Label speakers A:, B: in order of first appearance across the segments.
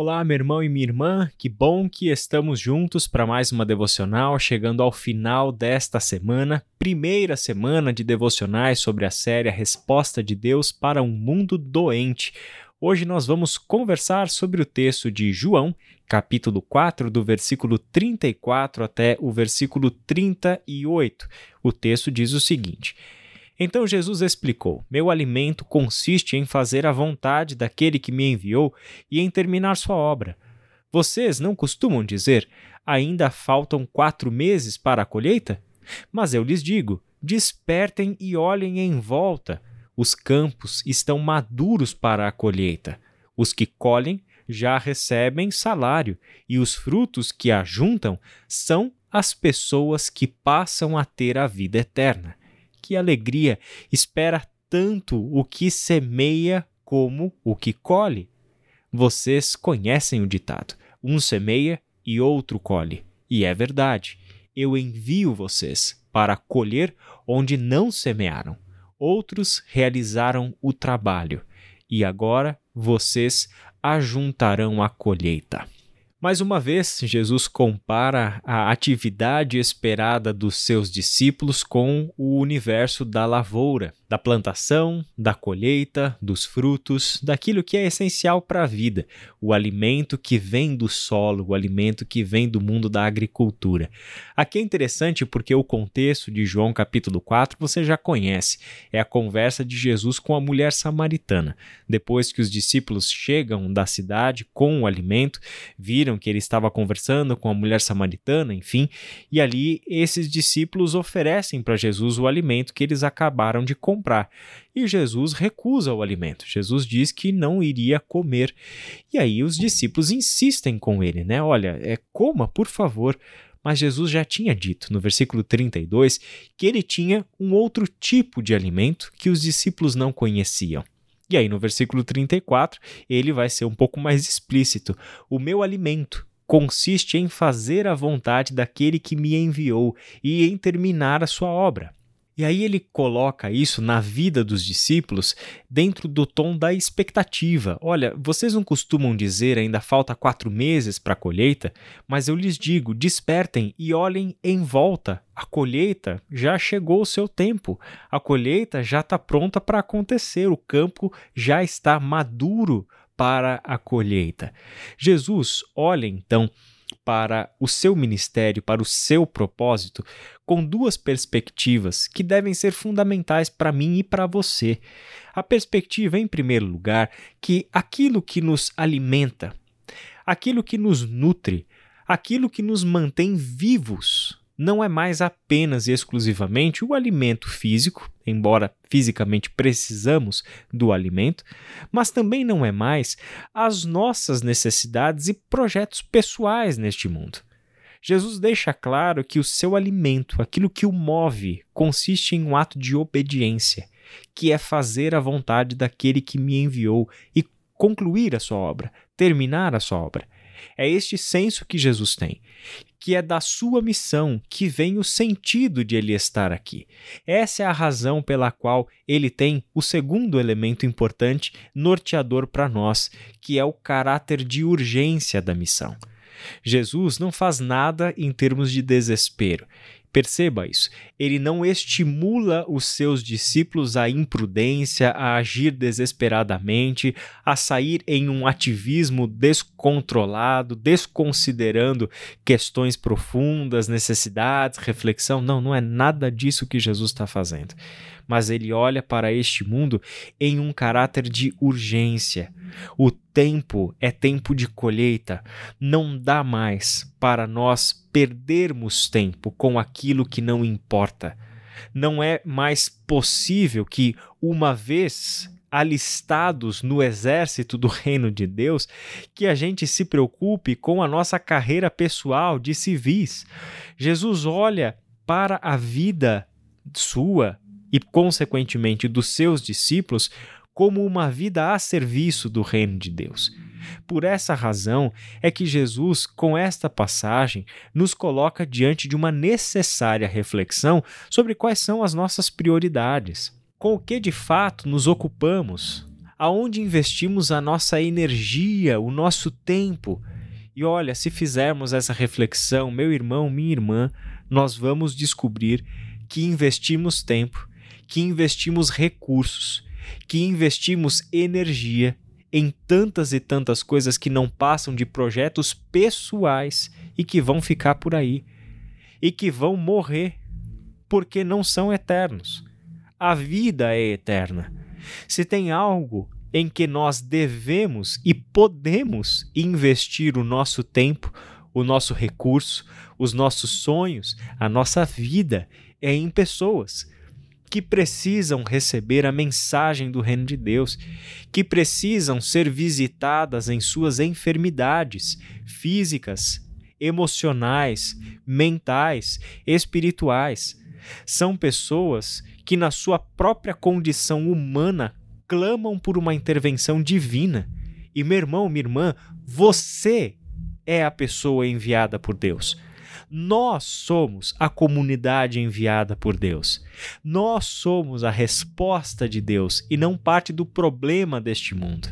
A: Olá, meu irmão e minha irmã, que bom que estamos juntos para mais uma devocional, chegando ao final desta semana, primeira semana de devocionais sobre a série A Resposta de Deus para um Mundo Doente. Hoje nós vamos conversar sobre o texto de João, capítulo 4, do versículo 34 até o versículo 38. O texto diz o seguinte. Então Jesus explicou: Meu alimento consiste em fazer a vontade daquele que me enviou e em terminar sua obra. Vocês não costumam dizer: ainda faltam quatro meses para a colheita? Mas eu lhes digo: despertem e olhem em volta. Os campos estão maduros para a colheita. Os que colhem já recebem salário, e os frutos que ajuntam são as pessoas que passam a ter a vida eterna que alegria! Espera tanto o que semeia como o que colhe. Vocês conhecem o ditado: um semeia e outro colhe. E é verdade. Eu envio vocês para colher onde não semearam. Outros realizaram o trabalho, e agora vocês ajuntarão a colheita. Mais uma vez, Jesus compara a atividade esperada dos seus discípulos com o universo da lavoura, da plantação, da colheita, dos frutos, daquilo que é essencial para a vida, o alimento que vem do solo, o alimento que vem do mundo da agricultura. Aqui é interessante porque o contexto de João capítulo 4 você já conhece, é a conversa de Jesus com a mulher samaritana. Depois que os discípulos chegam da cidade com o alimento, viram que ele estava conversando com a mulher samaritana, enfim, e ali esses discípulos oferecem para Jesus o alimento que eles acabaram de comprar. E Jesus recusa o alimento. Jesus diz que não iria comer. E aí os discípulos insistem com ele, né? Olha, é coma, por favor. Mas Jesus já tinha dito no versículo 32 que ele tinha um outro tipo de alimento que os discípulos não conheciam. E aí, no versículo 34, ele vai ser um pouco mais explícito: O meu alimento consiste em fazer a vontade daquele que me enviou e em terminar a sua obra. E aí ele coloca isso na vida dos discípulos dentro do tom da expectativa. Olha, vocês não costumam dizer ainda falta quatro meses para a colheita, mas eu lhes digo: despertem e olhem em volta. A colheita já chegou o seu tempo. A colheita já está pronta para acontecer. O campo já está maduro para a colheita. Jesus olha então para o seu ministério, para o seu propósito, com duas perspectivas que devem ser fundamentais para mim e para você. A perspectiva, em primeiro lugar, que aquilo que nos alimenta, aquilo que nos nutre, aquilo que nos mantém vivos, não é mais apenas e exclusivamente o alimento físico, embora fisicamente precisamos do alimento, mas também não é mais as nossas necessidades e projetos pessoais neste mundo. Jesus deixa claro que o seu alimento, aquilo que o move, consiste em um ato de obediência, que é fazer a vontade daquele que me enviou e concluir a sua obra, terminar a sua obra. É este senso que Jesus tem, que é da sua missão que vem o sentido de ele estar aqui. Essa é a razão pela qual ele tem o segundo elemento importante norteador para nós, que é o caráter de urgência da missão. Jesus não faz nada em termos de desespero. Perceba isso. Ele não estimula os seus discípulos à imprudência, a agir desesperadamente, a sair em um ativismo descontrolado, desconsiderando questões profundas, necessidades, reflexão. Não, não é nada disso que Jesus está fazendo mas ele olha para este mundo em um caráter de urgência. O tempo é tempo de colheita. Não dá mais para nós perdermos tempo com aquilo que não importa. Não é mais possível que, uma vez alistados no exército do reino de Deus, que a gente se preocupe com a nossa carreira pessoal de civis. Jesus olha para a vida sua, e, consequentemente, dos seus discípulos como uma vida a serviço do reino de Deus. Por essa razão é que Jesus, com esta passagem, nos coloca diante de uma necessária reflexão sobre quais são as nossas prioridades, com o que de fato nos ocupamos, Aonde investimos a nossa energia, o nosso tempo? E olha, se fizermos essa reflexão, meu irmão, minha irmã, nós vamos descobrir que investimos tempo, que investimos recursos, que investimos energia em tantas e tantas coisas que não passam de projetos pessoais e que vão ficar por aí e que vão morrer porque não são eternos. A vida é eterna. Se tem algo em que nós devemos e podemos investir o nosso tempo, o nosso recurso, os nossos sonhos, a nossa vida, é em pessoas que precisam receber a mensagem do Reino de Deus, que precisam ser visitadas em suas enfermidades físicas, emocionais, mentais, espirituais. São pessoas que, na sua própria condição humana, clamam por uma intervenção divina. E, meu irmão, minha irmã, você é a pessoa enviada por Deus. Nós somos a comunidade enviada por Deus. Nós somos a resposta de Deus e não parte do problema deste mundo.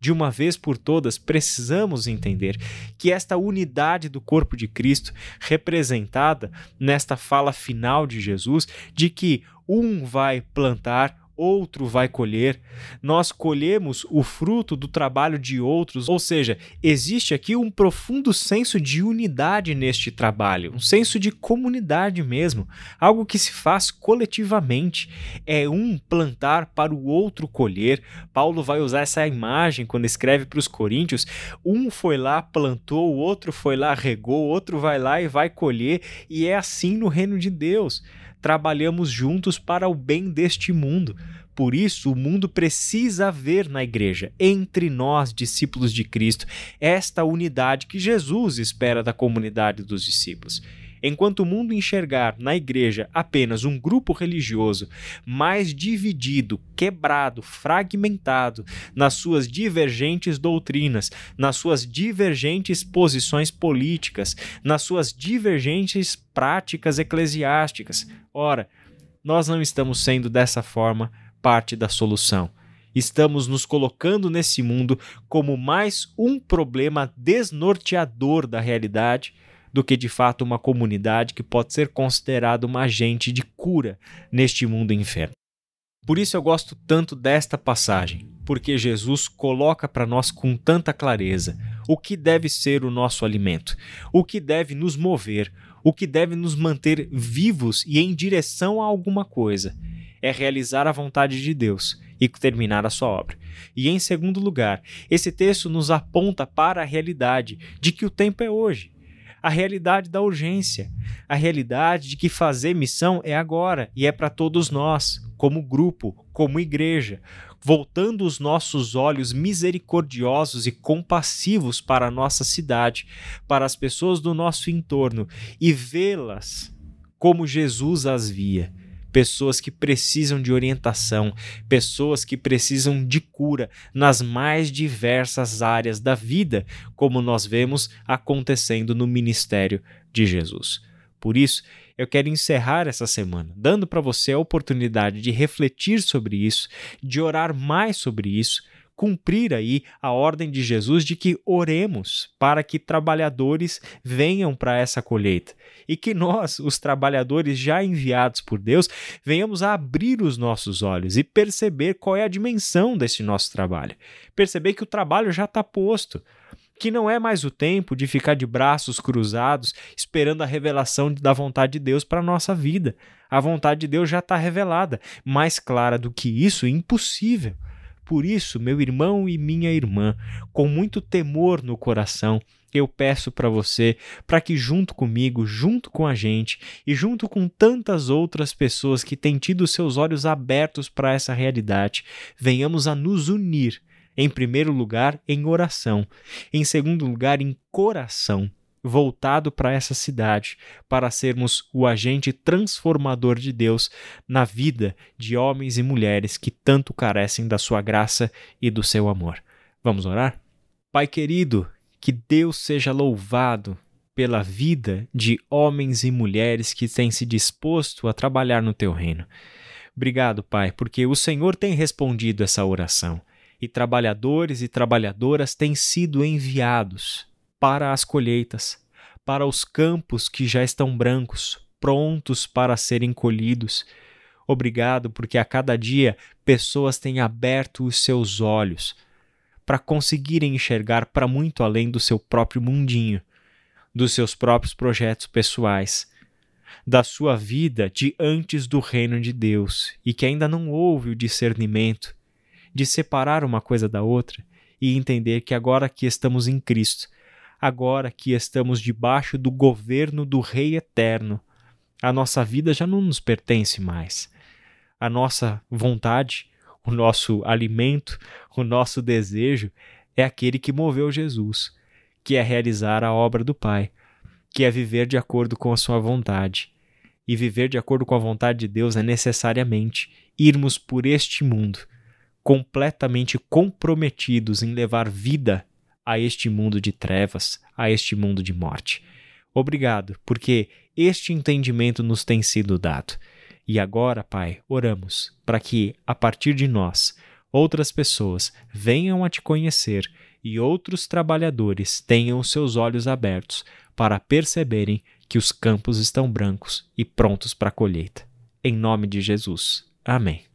A: De uma vez por todas, precisamos entender que esta unidade do corpo de Cristo, representada nesta fala final de Jesus, de que um vai plantar, outro vai colher. Nós colhemos o fruto do trabalho de outros, ou seja, existe aqui um profundo senso de unidade neste trabalho, um senso de comunidade mesmo, algo que se faz coletivamente. É um plantar para o outro colher. Paulo vai usar essa imagem quando escreve para os Coríntios: um foi lá, plantou, o outro foi lá, regou, o outro vai lá e vai colher, e é assim no reino de Deus trabalhamos juntos para o bem deste mundo. Por isso, o mundo precisa ver na igreja, entre nós, discípulos de Cristo, esta unidade que Jesus espera da comunidade dos discípulos. Enquanto o mundo enxergar na igreja apenas um grupo religioso mais dividido, quebrado, fragmentado nas suas divergentes doutrinas, nas suas divergentes posições políticas, nas suas divergentes práticas eclesiásticas, ora, nós não estamos sendo dessa forma parte da solução. Estamos nos colocando nesse mundo como mais um problema desnorteador da realidade do que de fato uma comunidade que pode ser considerada uma agente de cura neste mundo inferno. Por isso eu gosto tanto desta passagem, porque Jesus coloca para nós com tanta clareza o que deve ser o nosso alimento, o que deve nos mover, o que deve nos manter vivos e em direção a alguma coisa. É realizar a vontade de Deus e terminar a sua obra. E em segundo lugar, esse texto nos aponta para a realidade de que o tempo é hoje a realidade da urgência, a realidade de que fazer missão é agora e é para todos nós, como grupo, como igreja, voltando os nossos olhos misericordiosos e compassivos para a nossa cidade, para as pessoas do nosso entorno e vê-las como Jesus as via pessoas que precisam de orientação, pessoas que precisam de cura nas mais diversas áreas da vida, como nós vemos acontecendo no ministério de Jesus. Por isso, eu quero encerrar essa semana dando para você a oportunidade de refletir sobre isso, de orar mais sobre isso cumprir aí a ordem de Jesus de que oremos para que trabalhadores venham para essa colheita e que nós, os trabalhadores já enviados por Deus, venhamos a abrir os nossos olhos e perceber qual é a dimensão desse nosso trabalho. Perceber que o trabalho já está posto que não é mais o tempo de ficar de braços cruzados esperando a revelação da vontade de Deus para a nossa vida. A vontade de Deus já está revelada. Mais clara do que isso, impossível. Por isso, meu irmão e minha irmã, com muito temor no coração, eu peço para você, para que junto comigo, junto com a gente e junto com tantas outras pessoas que têm tido seus olhos abertos para essa realidade, venhamos a nos unir, em primeiro lugar, em oração, em segundo lugar, em coração, voltado para essa cidade, para sermos o agente transformador de Deus na vida de homens e mulheres que tanto carecem da sua graça e do seu amor. Vamos orar? Pai querido, que Deus seja louvado pela vida de homens e mulheres que têm se disposto a trabalhar no teu reino. Obrigado, Pai, porque o Senhor tem respondido essa oração e trabalhadores e trabalhadoras têm sido enviados para as colheitas, para os campos que já estão brancos, prontos para serem colhidos. Obrigado, porque a cada dia pessoas têm aberto os seus olhos para conseguirem enxergar para muito além do seu próprio mundinho, dos seus próprios projetos pessoais, da sua vida de antes do reino de Deus e que ainda não houve o discernimento de separar uma coisa da outra e entender que agora que estamos em Cristo, agora que estamos debaixo do governo do Rei Eterno, a nossa vida já não nos pertence mais. A nossa vontade, o nosso alimento, o nosso desejo é aquele que moveu Jesus, que é realizar a obra do Pai, que é viver de acordo com a sua vontade. E viver de acordo com a vontade de Deus é necessariamente irmos por este mundo completamente comprometidos em levar vida a este mundo de trevas, a este mundo de morte. Obrigado, porque este entendimento nos tem sido dado. E agora, Pai, oramos para que, a partir de nós, outras pessoas venham a te conhecer e outros trabalhadores tenham seus olhos abertos para perceberem que os campos estão brancos e prontos para a colheita. Em nome de Jesus. Amém.